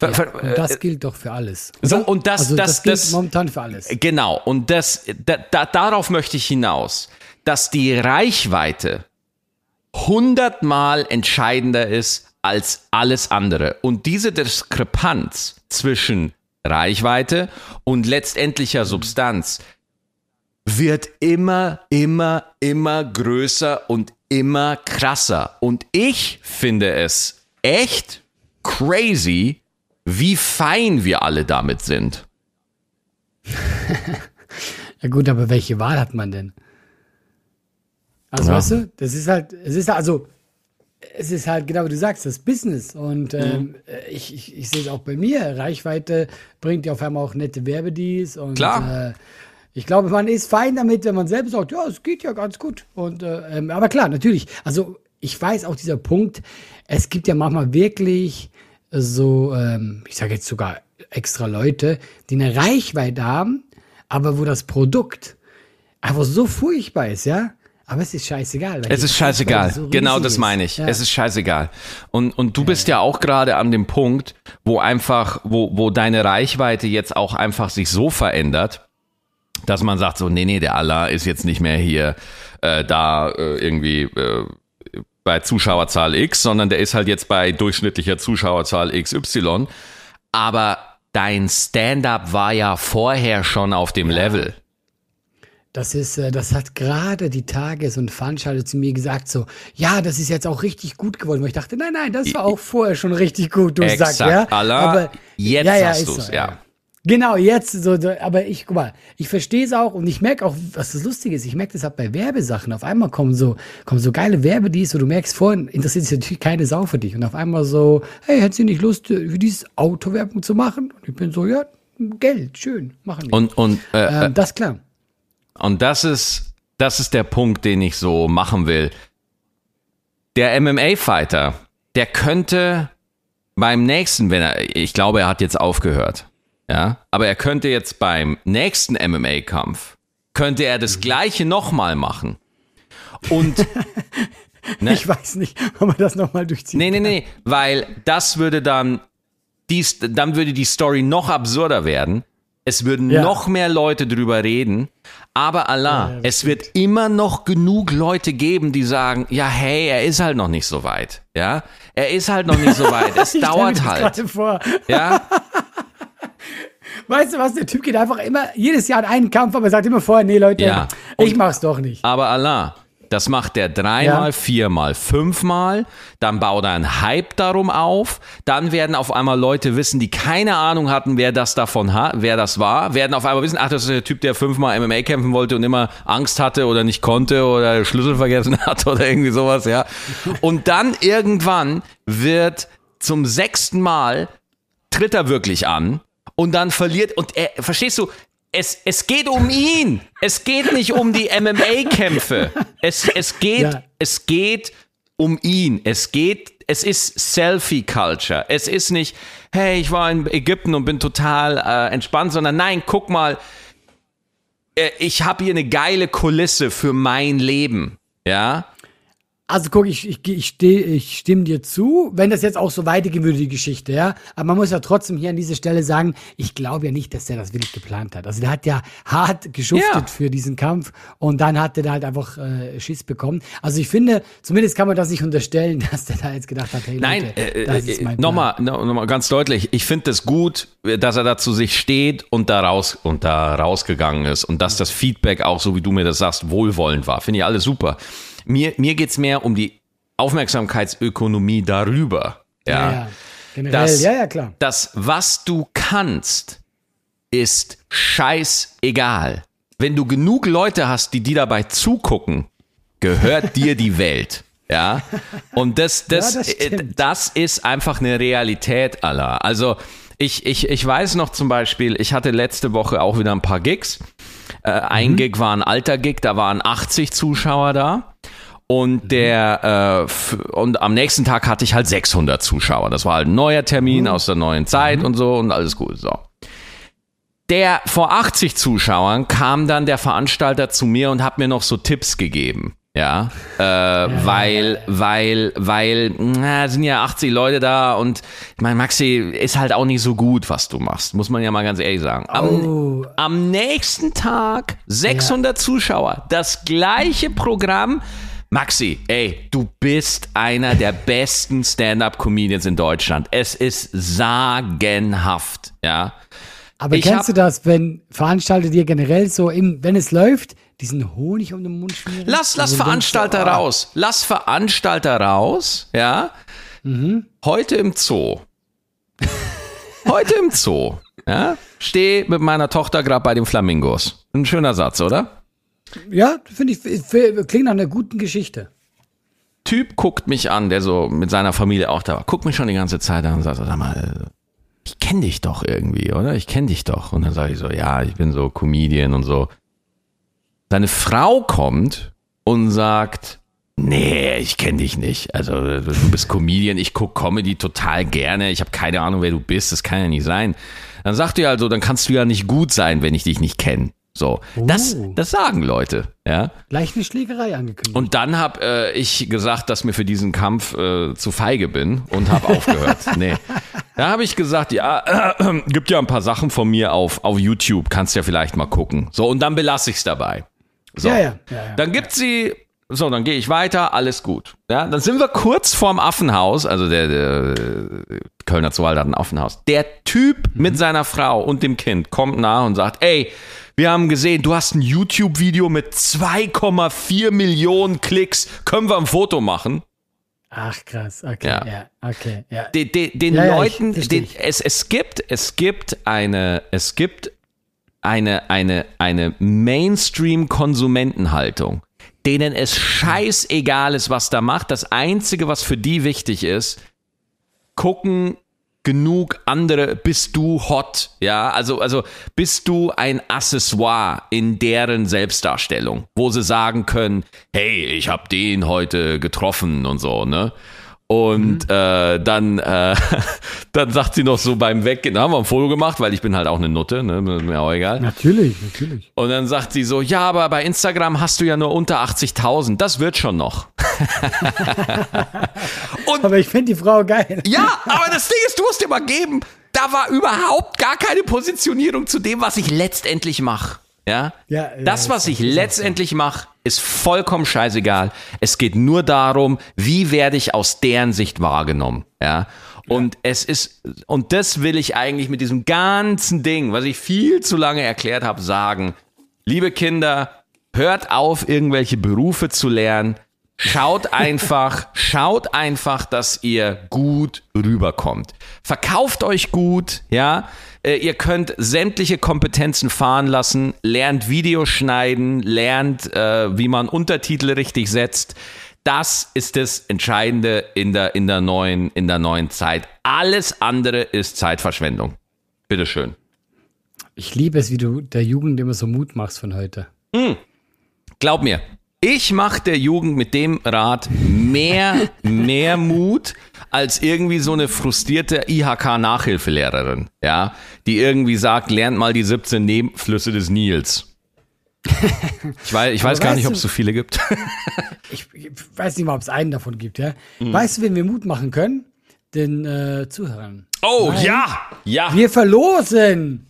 Und das gilt doch für alles.
so, und das,
Also
das,
das, gilt
das,
momentan für alles.
Genau, und das, da, da, darauf möchte ich hinaus, dass die Reichweite hundertmal entscheidender ist als alles andere. Und diese Diskrepanz zwischen Reichweite und letztendlicher Substanz wird immer, immer, immer größer und immer krasser. Und ich finde es echt crazy, wie fein wir alle damit sind. [LAUGHS]
Ja gut, aber welche Wahl hat man denn? Also
Ja.
weißt du, das ist halt, es ist also, es ist halt genau wie du sagst, das Business. Und ähm, ich, ich, ich sehe es auch bei mir. Reichweite bringt ja auf einmal auch nette Werbedeals und
Klar.
Äh, ich glaube, man ist fein damit, wenn man selbst sagt, ja, es geht ja ganz gut. Und äh, ähm, aber klar, natürlich. Also ich weiß auch dieser Punkt, es gibt ja manchmal wirklich so, ähm, ich sage jetzt sogar extra Leute, die eine Reichweite haben, aber wo das Produkt einfach so furchtbar ist, ja. Aber es ist scheißegal.
Es ist scheißegal.
So
genau das meine ich.
Ja.
Es ist scheißegal. Und, und du bist ja auch gerade an dem Punkt, wo einfach, wo, wo deine Reichweite jetzt auch einfach sich so verändert, dass man sagt so, nee, nee, der Allah ist jetzt nicht mehr hier äh, da äh, irgendwie äh, bei Zuschauerzahl X, sondern der ist halt jetzt bei durchschnittlicher Zuschauerzahl XY. Aber dein Stand-up war ja vorher schon auf dem Level.
Das ist, äh, das hat gerade die Tage so ein Veranstalter zu mir gesagt, so, ja, das ist jetzt auch richtig gut geworden. Wo ich dachte, nein, nein, das war auch vorher schon richtig gut, du
Exakt,
sagst, ja.
Allah, jetzt hast
ist
du's, ja.
Genau, jetzt so, so, aber ich, guck mal, ich verstehe es auch und ich merke auch, was das Lustige ist, ich merke das halt bei Werbesachen. Auf einmal kommen so, kommen so geile Werbedeals, wo du merkst, vorhin interessiert sich natürlich keine Sau für dich. Und auf einmal so, hey, hättest du nicht Lust, äh, für dieses Autowerbung zu machen? Und ich bin so, ja, Geld, schön, machen wir.
Und, und äh,
ähm, das ist klar.
Und das ist, das ist der Punkt, den ich so machen will. Der MMA-Fighter, der könnte beim nächsten, wenn er, ich glaube, er hat jetzt aufgehört, ja, aber er könnte jetzt beim nächsten MMA-Kampf, könnte er das Gleiche nochmal machen. Und, [LAUGHS] ne?
Ich weiß nicht, ob man das nochmal durchzieht.
nee, nee, nee, weil das würde dann, dies, dann würde die Story noch absurder werden. Es würden
Ja.
noch mehr Leute drüber reden. Aber Allah, es wird immer noch genug Leute geben, die sagen, ja, hey, er ist halt noch nicht so weit. Ja, er ist halt noch nicht so weit. [LAUGHS] Es dauert halt.
Vor.
Ja, [LAUGHS]
Weißt du was, der Typ geht einfach immer, jedes Jahr in einen Kampf, aber sagt immer vorher, nee Leute,
Ja.
ich mach's doch nicht.
aber Allah, das macht der dreimal,
Ja.
viermal, fünfmal. Dann baut er einen Hype darum auf. Dann werden auf einmal Leute wissen, die keine Ahnung hatten, wer das davon hat, wer das war, werden auf einmal wissen, ach, das ist der Typ, der fünfmal MMA kämpfen wollte und immer Angst hatte oder nicht konnte oder Schlüssel vergessen [LAUGHS] hat oder irgendwie sowas, ja. Und dann irgendwann wird zum sechsten Mal tritt er wirklich an und dann verliert und er, verstehst du, es, es geht um ihn. Es geht nicht um die MMA-Kämpfe. Es, es geht,
Ja.
es geht um ihn. Es geht, es ist Selfie-Culture. Es ist nicht, hey, ich war in Ägypten und bin total äh, entspannt, sondern nein, guck mal, äh, ich habe hier eine geile Kulisse für mein Leben. Ja,
Also guck, ich, ich, ich, steh, ich stimme dir zu, wenn das jetzt auch so weitergehen würde, die Geschichte, ja. Aber man muss ja trotzdem hier an dieser Stelle sagen, ich glaube ja nicht, dass der das wirklich geplant hat. Also der hat ja hart geschuftet
Ja.
für diesen Kampf und dann hat er da halt einfach äh, Schiss bekommen. Also ich finde, zumindest kann man das nicht unterstellen, [LAUGHS] dass der da jetzt gedacht hat, hey
Nein,
Leute,
äh,
das
äh,
ist mein Plan.
nochmal, no, nochmal ganz deutlich. Ich finde es gut, dass er da zu sich steht und da raus und da rausgegangen ist und dass das Feedback auch, so wie du mir das sagst, wohlwollend war. Finde ich alles super. Mir, mir geht's mehr um die Aufmerksamkeitsökonomie darüber. Ja.
Ja. Generell,
Das-
ja, ja, klar.
Das, was du kannst, ist scheißegal. Wenn du genug Leute hast, die dir dabei zugucken, gehört dir die [LAUGHS] Welt. Ja. Und das, das,
Ja, das
äh, das ist einfach eine Realität aller. Also, ich, ich, ich weiß noch zum Beispiel, ich hatte letzte Woche auch wieder ein paar Gigs. Äh, ein
Mhm.
Gig war ein alter Gig, da waren 80 Zuschauer da.
Mhm.
Und der äh, und am nächsten Tag hatte ich halt 600 Zuschauer. Das war halt ein neuer Termin
Mhm.
aus der neuen Zeit und so und alles gut. So. Der vor 80 Zuschauern kam dann der Veranstalter zu mir und hat mir noch so Tipps gegeben. Ja, äh, weil, weil, weil, na, sind ja 80 Leute da und ich meine, Maxi ist halt auch nicht so gut, was du machst, muss man ja mal ganz ehrlich sagen. Am,
Oh.
am nächsten Tag 600 Zuschauer, das gleiche Programm. Maxi, ey, du bist einer der besten Stand-up-Comedians in Deutschland. Es ist sagenhaft, ja.
Aber
Ich
kennst du das, wenn Veranstalter dir generell so, im, wenn es läuft, diesen Honig um den Mund schmieren?
Lass, lass
Also du
Veranstalter
so, ah,
raus. Lass Veranstalter raus, ja. Heute im Zoo. Heute im Zoo. Ja. Steh mit meiner Tochter gerade bei den Flamingos. Ein schöner Satz, oder?
Ja, finde ich, klingt nach einer guten Geschichte.
Typ guckt mich an, der so mit seiner Familie auch da war. Guckt mich schon die ganze Zeit an und sagt, sag mal, äh, ich kenne dich doch irgendwie, oder? Ich kenne dich doch. Und dann sage ich so, ja, ich bin so Comedian und so. Seine Frau kommt und sagt, Nee, ich kenne dich nicht. Also du bist Comedian, ich gucke Comedy total gerne. Ich habe keine Ahnung, wer du bist. Das kann ja nicht sein. Dann sagt ihr also, dann kannst du ja nicht gut sein, wenn ich dich nicht kenne. So, das,
Oh.
das sagen Leute, ja.
Gleich eine Schlägerei angekündigt.
Und dann habe äh, ich gesagt, dass mir für diesen Kampf äh, zu feige bin und habe aufgehört. [LAUGHS] nee. Da habe ich gesagt, ja, äh, [CLEARS THROAT] gibt ja ein paar Sachen von mir auf, auf YouTube, kannst ja vielleicht mal gucken. So, und dann belasse ich es dabei. So.
Ja, ja, ja.
Dann gibt sie, so, dann gehe ich weiter, alles gut. Ja, dann sind wir kurz vorm Affenhaus, also der, der Kölner Zoo hat ein Affenhaus. Der Typ
Mhm.
mit seiner Frau und dem Kind kommt nach und sagt, ey, wir haben gesehen, du hast ein YouTube-Video mit 2,4 Millionen Klicks. Können wir ein Foto machen?
Ach krass, okay,
Ja.
ja, okay, ja.
Den, den, den
Ja, ja,
Leuten,
versteh
den, es, es gibt, es gibt eine, es gibt eine, eine, eine Mainstream-Konsumentenhaltung, denen es scheißegal ist, was da macht. Das Einzige, was für die wichtig ist, gucken genug andere, bist du hot, ja, also, also bist du ein Accessoire in deren Selbstdarstellung, wo sie sagen können, hey, ich hab den heute getroffen und so, ne? Und äh, dann, äh, [LAUGHS] dann sagt sie noch so beim Weggehen, da haben wir ein Foto gemacht, weil ich bin halt auch eine Nutte, ne? Mir auch egal.
Natürlich, natürlich.
Und dann sagt sie so, ja, aber bei Instagram hast du ja nur unter 80.000, das wird schon noch. [LAUGHS]
Aber ich finde die Frau geil.
Ja, aber das Ding ist, du musst dir mal geben, da war überhaupt gar keine Positionierung zu dem, was ich letztendlich mache. Ja?
Ja, ja,
das, was
das
ich letztendlich mache, ist vollkommen scheißegal. Es geht nur darum, wie werde ich aus deren Sicht wahrgenommen. Ja. Und es ist, und das will ich eigentlich mit diesem ganzen Ding, was ich viel zu lange erklärt habe, sagen. Liebe Kinder, hört auf, irgendwelche Berufe zu lernen. Schaut [LAUGHS] einfach, schaut einfach, dass ihr gut rüberkommt. Verkauft euch gut, ja. Äh, Ihr könnt sämtliche Kompetenzen fahren lassen, lernt Videos schneiden, lernt, äh, wie man Untertitel richtig setzt. Das ist das Entscheidende in der, in der neuen, in der neuen Zeit. Alles andere ist Zeitverschwendung. Bitteschön.
Ich liebe es, wie du der Jugend immer so Mut machst von heute.
Glaub mir, ich mache der Jugend mit dem Rat mehr, [LAUGHS] mehr Mut als irgendwie so eine frustrierte IHK-Nachhilfelehrerin, ja, die irgendwie sagt, lernt mal die 17 Nebenflüsse des Nils. Ich weiß, ich weiß gar nicht, ob es so viele gibt. [LAUGHS]
Ich, ich weiß nicht mal, ob es einen davon gibt, ja.
Mhm.
Weißt du, wen wir Mut machen können? Den äh, Zuhörern.
Oh,
Nein.
ja, ja.
Wir verlosen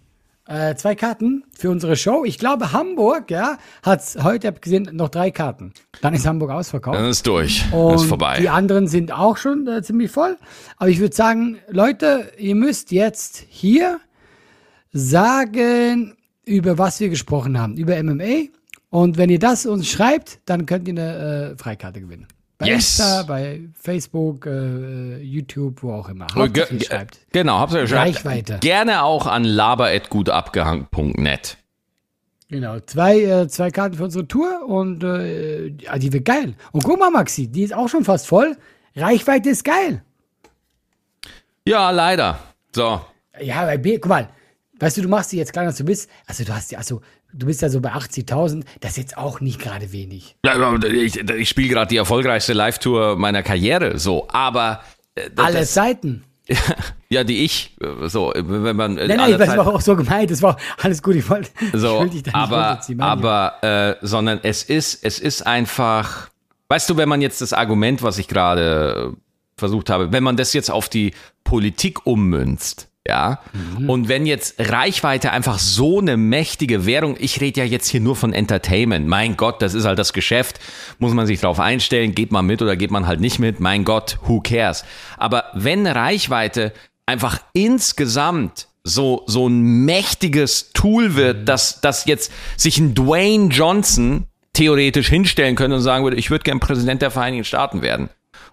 äh, zwei Karten für unsere Show. Ich glaube, Hamburg, ja, hat heute hab gesehen noch drei Karten. Dann ist Hamburg ausverkauft.
Dann ist durch,
Und
ist vorbei.
die anderen sind auch schon äh, ziemlich voll. Aber ich würde sagen, Leute, ihr müsst jetzt hier sagen, über was wir gesprochen haben. Über MMA. Und wenn ihr das uns schreibt, dann könnt ihr eine äh, Freikarte gewinnen. Bei
Yes.
Insta, bei Facebook, äh, YouTube, wo auch immer. Hauptsache ihr
ge-
schreibt.
Genau, Hauptsache ihr schreibt.
Reichweite.
Gerne auch an laber.gutabgehangen.net.
Genau, zwei, äh, zwei Karten für unsere Tour und äh, ja, die wird geil. Und guck mal, Maxi, die ist auch schon fast voll. Reichweite ist geil.
Ja, leider. So.
Ja, bei B, guck mal, weißt du, du machst die jetzt kleiner, als du bist. Also du hast ja, also du bist ja so bei 80.000, das ist jetzt auch nicht gerade wenig.
Ich, ich spiele gerade die erfolgreichste Live-Tour meiner Karriere, so, aber äh,
Alle Seiten. [LAUGHS]
ja, die ich, äh, so, wenn man äh,
Nein, nein, das
Zeit-
war auch so gemeint, das war alles gut, ich wollte ich
so,
will dich da nicht
aber,
Lieber.
aber, äh, sondern es ist, es ist einfach, weißt du, wenn man jetzt das Argument, was ich gerade äh, versucht habe, wenn man das jetzt auf die Politik ummünzt, ja,
Mhm.
und wenn jetzt Reichweite einfach so eine mächtige Währung, ich rede ja jetzt hier nur von Entertainment, mein Gott, das ist halt das Geschäft, muss man sich drauf einstellen, geht man mit oder geht man halt nicht mit, mein Gott, who cares. Aber wenn Reichweite einfach insgesamt so, so ein mächtiges Tool wird, dass, dass jetzt sich ein Dwayne Johnson theoretisch hinstellen könnte und sagen würde, ich würde gern Präsident der Vereinigten Staaten werden.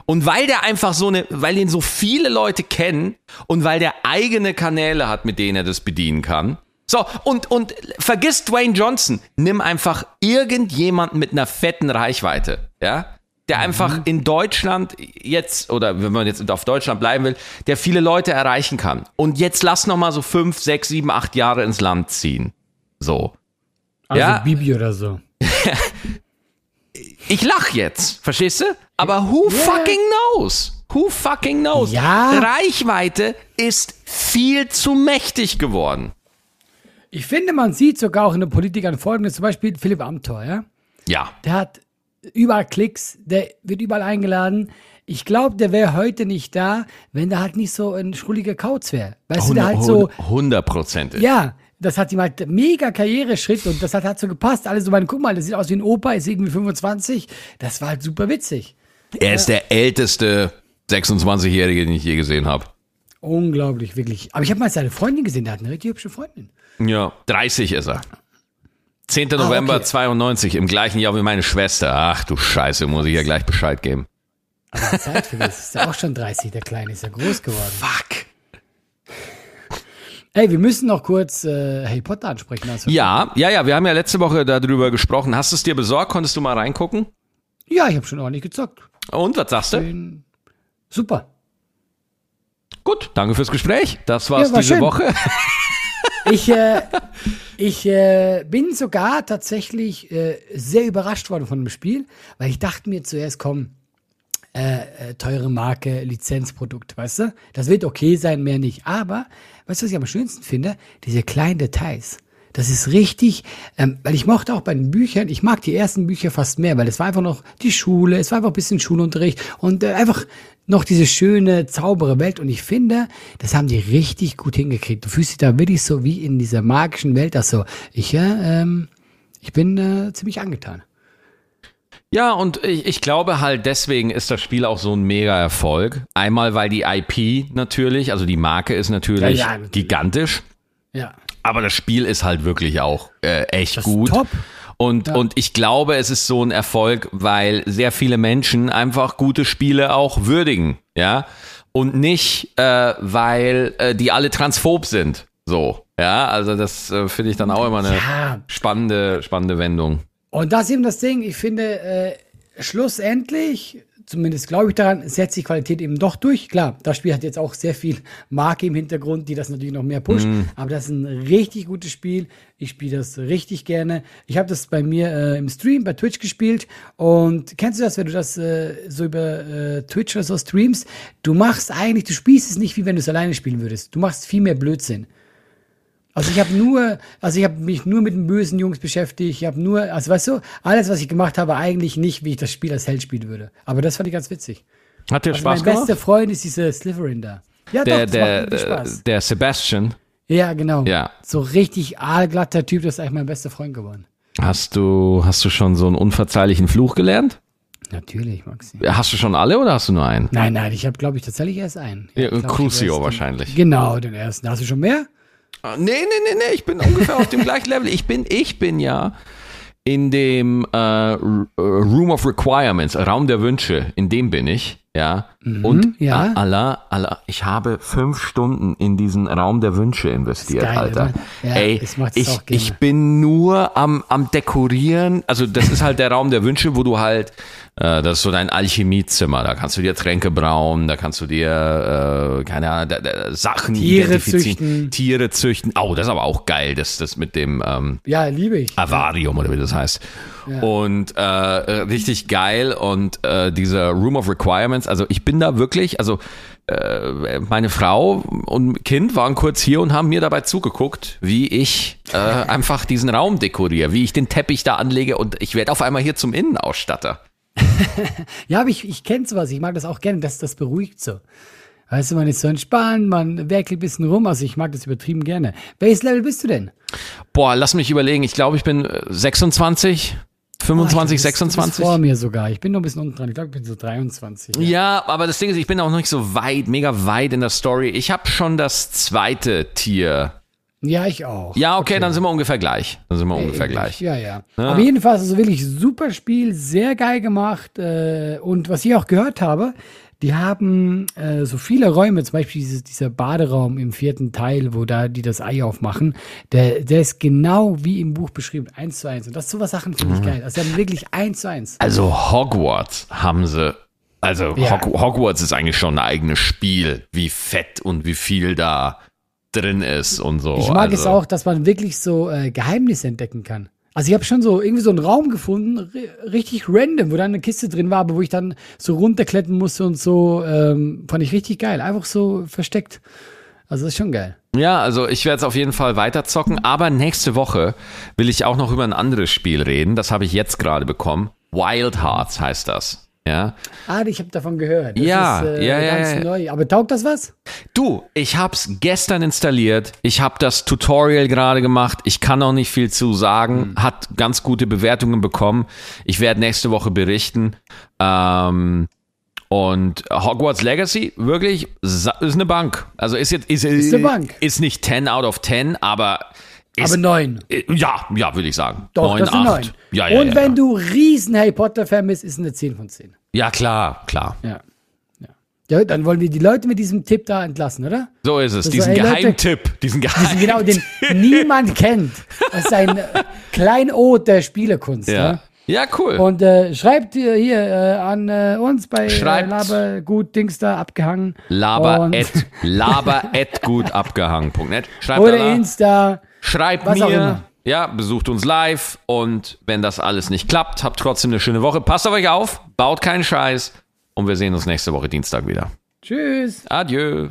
Und weil der einfach so eine, weil ihn so viele Leute kennen und weil der eigene Kanäle hat, mit denen er das bedienen kann. So, und, und vergiss Dwayne Johnson. Nimm einfach irgendjemanden mit einer fetten Reichweite, ja? Der einfach in Deutschland jetzt, oder wenn man jetzt auf Deutschland bleiben will, der viele Leute erreichen kann. Und jetzt lass noch mal so fünf, sechs, sieben, acht Jahre ins Land ziehen. So.
Also
ja.
Bibi oder so. [LAUGHS]
ich lach jetzt, verstehst du? Aber who fucking knows? Who fucking knows?
Ja.
Reichweite ist viel zu mächtig geworden.
Ich finde, man sieht sogar auch in der Politik an Folgendes, zum Beispiel Philipp Amthor, ja?
Ja.
Der hat überall Klicks, der wird überall eingeladen. Ich glaube, der wäre heute nicht da, wenn der halt nicht so ein schrulliger Kauz wäre. Weißt du, der halt so,
Hundertprozentig.
ja, das hat ihm halt mega Karriereschritt und das hat, hat so gepasst. Alle so meinen, guck mal, der sieht aus wie ein Opa, ist irgendwie 25. Das war halt super witzig.
Er ist der älteste 26-Jährige, den ich je gesehen habe.
Unglaublich, wirklich. Aber ich habe mal seine Freundin gesehen, der hat eine richtig hübsche Freundin.
Ja. 30 ist er. 10. November
Ah, okay.
92, im gleichen Jahr wie meine Schwester. Ach du Scheiße, muss ich ja gleich Bescheid geben.
Aber Zeit vergisst, ist ja auch schon 30, der Kleine ist ja groß geworden.
Fuck.
Ey, wir müssen noch kurz äh, Harry Potter ansprechen. Also,
Ja, ja, ja, wir haben ja letzte Woche darüber gesprochen. Hast du es dir besorgt? Konntest du mal reingucken?
ja ich habe schon ordentlich gezockt.
Und, was sagst du?
Super.
Gut, danke fürs Gespräch. Das war's
Ja, war
diese
schön.
Woche. [LAUGHS]
Ich, äh, ich äh, bin sogar tatsächlich äh, sehr überrascht worden von dem Spiel, weil ich dachte mir zuerst, komm, äh, äh, teure Marke, Lizenzprodukt, weißt du? Das wird okay sein, mehr nicht. Aber, weißt du, was ich am schönsten finde? Diese kleinen Details. Das ist richtig, ähm, weil ich mochte auch bei den Büchern, ich mag die ersten Bücher fast mehr, weil es war einfach noch die Schule, es war einfach ein bisschen Schulunterricht und äh, einfach noch diese schöne, zaubere Welt. Und ich finde, das haben die richtig gut hingekriegt. Du fühlst dich da wirklich so wie in dieser magischen Welt, dass so, ich, äh, ähm, ich bin äh, ziemlich angetan.
Ja, und ich, ich glaube halt, deswegen ist das Spiel auch so ein mega Erfolg. Einmal, weil die IP natürlich, also die Marke ist natürlich,
Ja, ja, natürlich.
gigantisch.
Ja.
Aber das Spiel ist halt wirklich auch äh, echt
Das ist
gut.
top.
Und, und ich glaube, es ist so ein Erfolg, weil sehr viele Menschen einfach gute Spiele auch würdigen, ja. Und nicht, äh, weil äh, die alle transphob sind. So, ja. Also das äh, finde ich dann auch immer eine
Ja.
spannende, spannende Wendung.
Und das ist eben das Ding, ich finde, äh, schlussendlich, zumindest glaube ich daran, setzt die Qualität eben doch durch. Klar, das Spiel hat jetzt auch sehr viel Marke im Hintergrund, die das natürlich noch mehr pusht. Aber das ist ein richtig gutes Spiel. Ich spiele das richtig gerne. Ich habe das bei mir äh, im Stream bei Twitch gespielt. Und kennst du das, wenn du das äh, so über äh, Twitch oder so streamst? Du machst eigentlich, du spielst es nicht wie wenn du es alleine spielen würdest. Du machst viel mehr Blödsinn. Also ich habe nur, also ich habe mich nur mit den bösen Jungs beschäftigt. Ich habe nur, also weißt du, alles, was ich gemacht habe, eigentlich nicht, wie ich das Spiel als Held spielen würde. Aber das fand ich ganz witzig.
Hat dir
Also
Spaß
mein
gemacht?
bester Freund ist dieser Slytherin da. Ja,
Der,
doch, das
der,
macht wirklich
äh,
Spaß.
der Sebastian.
Ja, genau.
Ja.
So richtig aalglatter Typ, das ist eigentlich mein bester Freund geworden.
Hast du, hast du schon so einen unverzeihlichen Fluch gelernt?
Natürlich, Maxi.
Hast du schon alle oder hast du nur einen?
Nein, nein, ich habe, glaube ich, tatsächlich erst einen.
Ja,
den
Crucio wahrscheinlich.
Genau, den ersten. Hast du schon mehr?
Ah, Nee, nee, nee, nee, ich bin ungefähr auf dem [LAUGHS] gleichen Level. Ich bin, ich bin ja in dem äh, äh, Room of Requirements, Raum der Wünsche, in dem bin ich, ja. Und
Mhm, ja.
a- Allah, Allah, ich habe fünf Stunden in diesen Raum der Wünsche investiert,
geil,
Alter.
Ja,
Ey,
ich
ich, bin nur am, am Dekorieren. Also das ist halt der Raum der Wünsche, wo du halt, äh, das ist so dein Alchemiezimmer. Da kannst du dir Tränke brauen, da kannst du dir, äh, keine Ahnung, da, da, Sachen
Tiere
identifizieren.
züchten.
Tiere züchten. Oh, das ist aber auch geil, das, das mit dem ähm,
Ja, liebe ich.
Avarium oder wie das heißt. Und äh, richtig geil und äh, dieser Room of Requirements, also ich bin da wirklich, also äh, meine Frau und Kind waren kurz hier und haben mir dabei zugeguckt, wie ich äh, [LAUGHS] einfach diesen Raum dekoriere, wie ich den Teppich da anlege und ich werde auf einmal hier zum Innenausstatter. [LAUGHS]
Ja, aber ich, ich kenne sowas. Ich mag das auch gerne. Das, das beruhigt so. Weißt du, man ist so entspannt, man werkelt ein bisschen rum. Also ich mag das übertrieben gerne. Welches Level bist du denn?
Boah, lass mich überlegen, ich glaube, ich bin äh, 26, 25,
Ah, du bist- Du bist
26.
vor mir sogar. Ich bin noch ein bisschen unten dran. Ich glaube, ich bin so 23.
Ja, aber das Ding ist, ich bin auch noch nicht so weit, mega weit in der Story. Ich habe schon das zweite Tier.
Ja, ich auch.
Ja, okay, dann sind wir ungefähr gleich. Dann sind wir ungefähr
Ähnlich.
gleich.
Ja, ja, Aber jedenfalls, also wirklich super Spiel, sehr geil gemacht. Äh, und was ich auch gehört habe, die haben äh, so viele Räume, zum Beispiel dieses, dieser Baderaum im vierten Teil, wo da die das Ei aufmachen, der, der ist genau wie im Buch beschrieben, eins zu eins. Und das so was Sachen finde ich
Mhm.
geil. Also die haben wirklich eins zu eins.
Also Hogwarts haben sie. Also
Ja.
Hog Hogwarts ist eigentlich schon ein eigenes Spiel, wie fett und wie viel da drin ist und so.
Ich mag
also,
es auch, dass man wirklich so äh, Geheimnisse entdecken kann. Also ich habe schon so irgendwie so einen Raum gefunden, ri- richtig random, wo dann eine Kiste drin war, aber wo ich dann so runterklettern musste und so, ähm, fand ich richtig geil. Einfach so versteckt. Also das ist schon geil.
Ja, also ich werde es auf jeden Fall weiterzocken, aber nächste Woche will ich auch noch über ein anderes Spiel reden. Das habe ich jetzt gerade bekommen. Wild Hearts heißt das. Ja.
Ah, ich habe davon gehört. Das
Ja,
ist, äh,
ja, ja,
ganz
ja.
neu. Aber taugt das was?
Du, ich hab's gestern installiert. Ich habe das Tutorial gerade gemacht. Ich kann noch nicht viel zu sagen. Hat ganz gute Bewertungen bekommen. Ich werde nächste Woche berichten. Ähm, und Hogwarts Legacy, wirklich, ist eine Bank. Also ist jetzt, ist,
Ist eine Bank.
Ist nicht 10 out of 10, aber
aber neun.
äh, ja, ja, würde ich sagen.
Doch,
Neun,
das sind
acht.
neun.
Ja, ja,
und
ja,
wenn
ja.
du riesen Harry Potter-Fan bist, ist eine 10 von 10.
Ja, klar, klar.
Ja. ja. Dann wollen wir die Leute mit diesem Tipp da entlassen, oder?
So ist es.
Das
Diesen
Leute,
Geheimtipp. Diesen Geheimtipp.
Genau, den [LAUGHS] niemand kennt. Das ist ein äh, Kleinod der Spielekunst. Ja.
Ja. Ja, cool.
Und äh, schreibt ihr hier äh, an äh, uns bei äh,
Schreibt.
Laber gut Dings da abgehangen.
Laber at, [LAUGHS] laber at gutabgehangen.net. Schreibt
Oder Insta.
Schreibt
was
mir. Ja, besucht uns live und wenn das alles nicht klappt, habt trotzdem eine schöne Woche. Passt auf euch auf, baut keinen Scheiß und wir sehen uns nächste Woche Dienstag wieder.
Tschüss.
Adieu.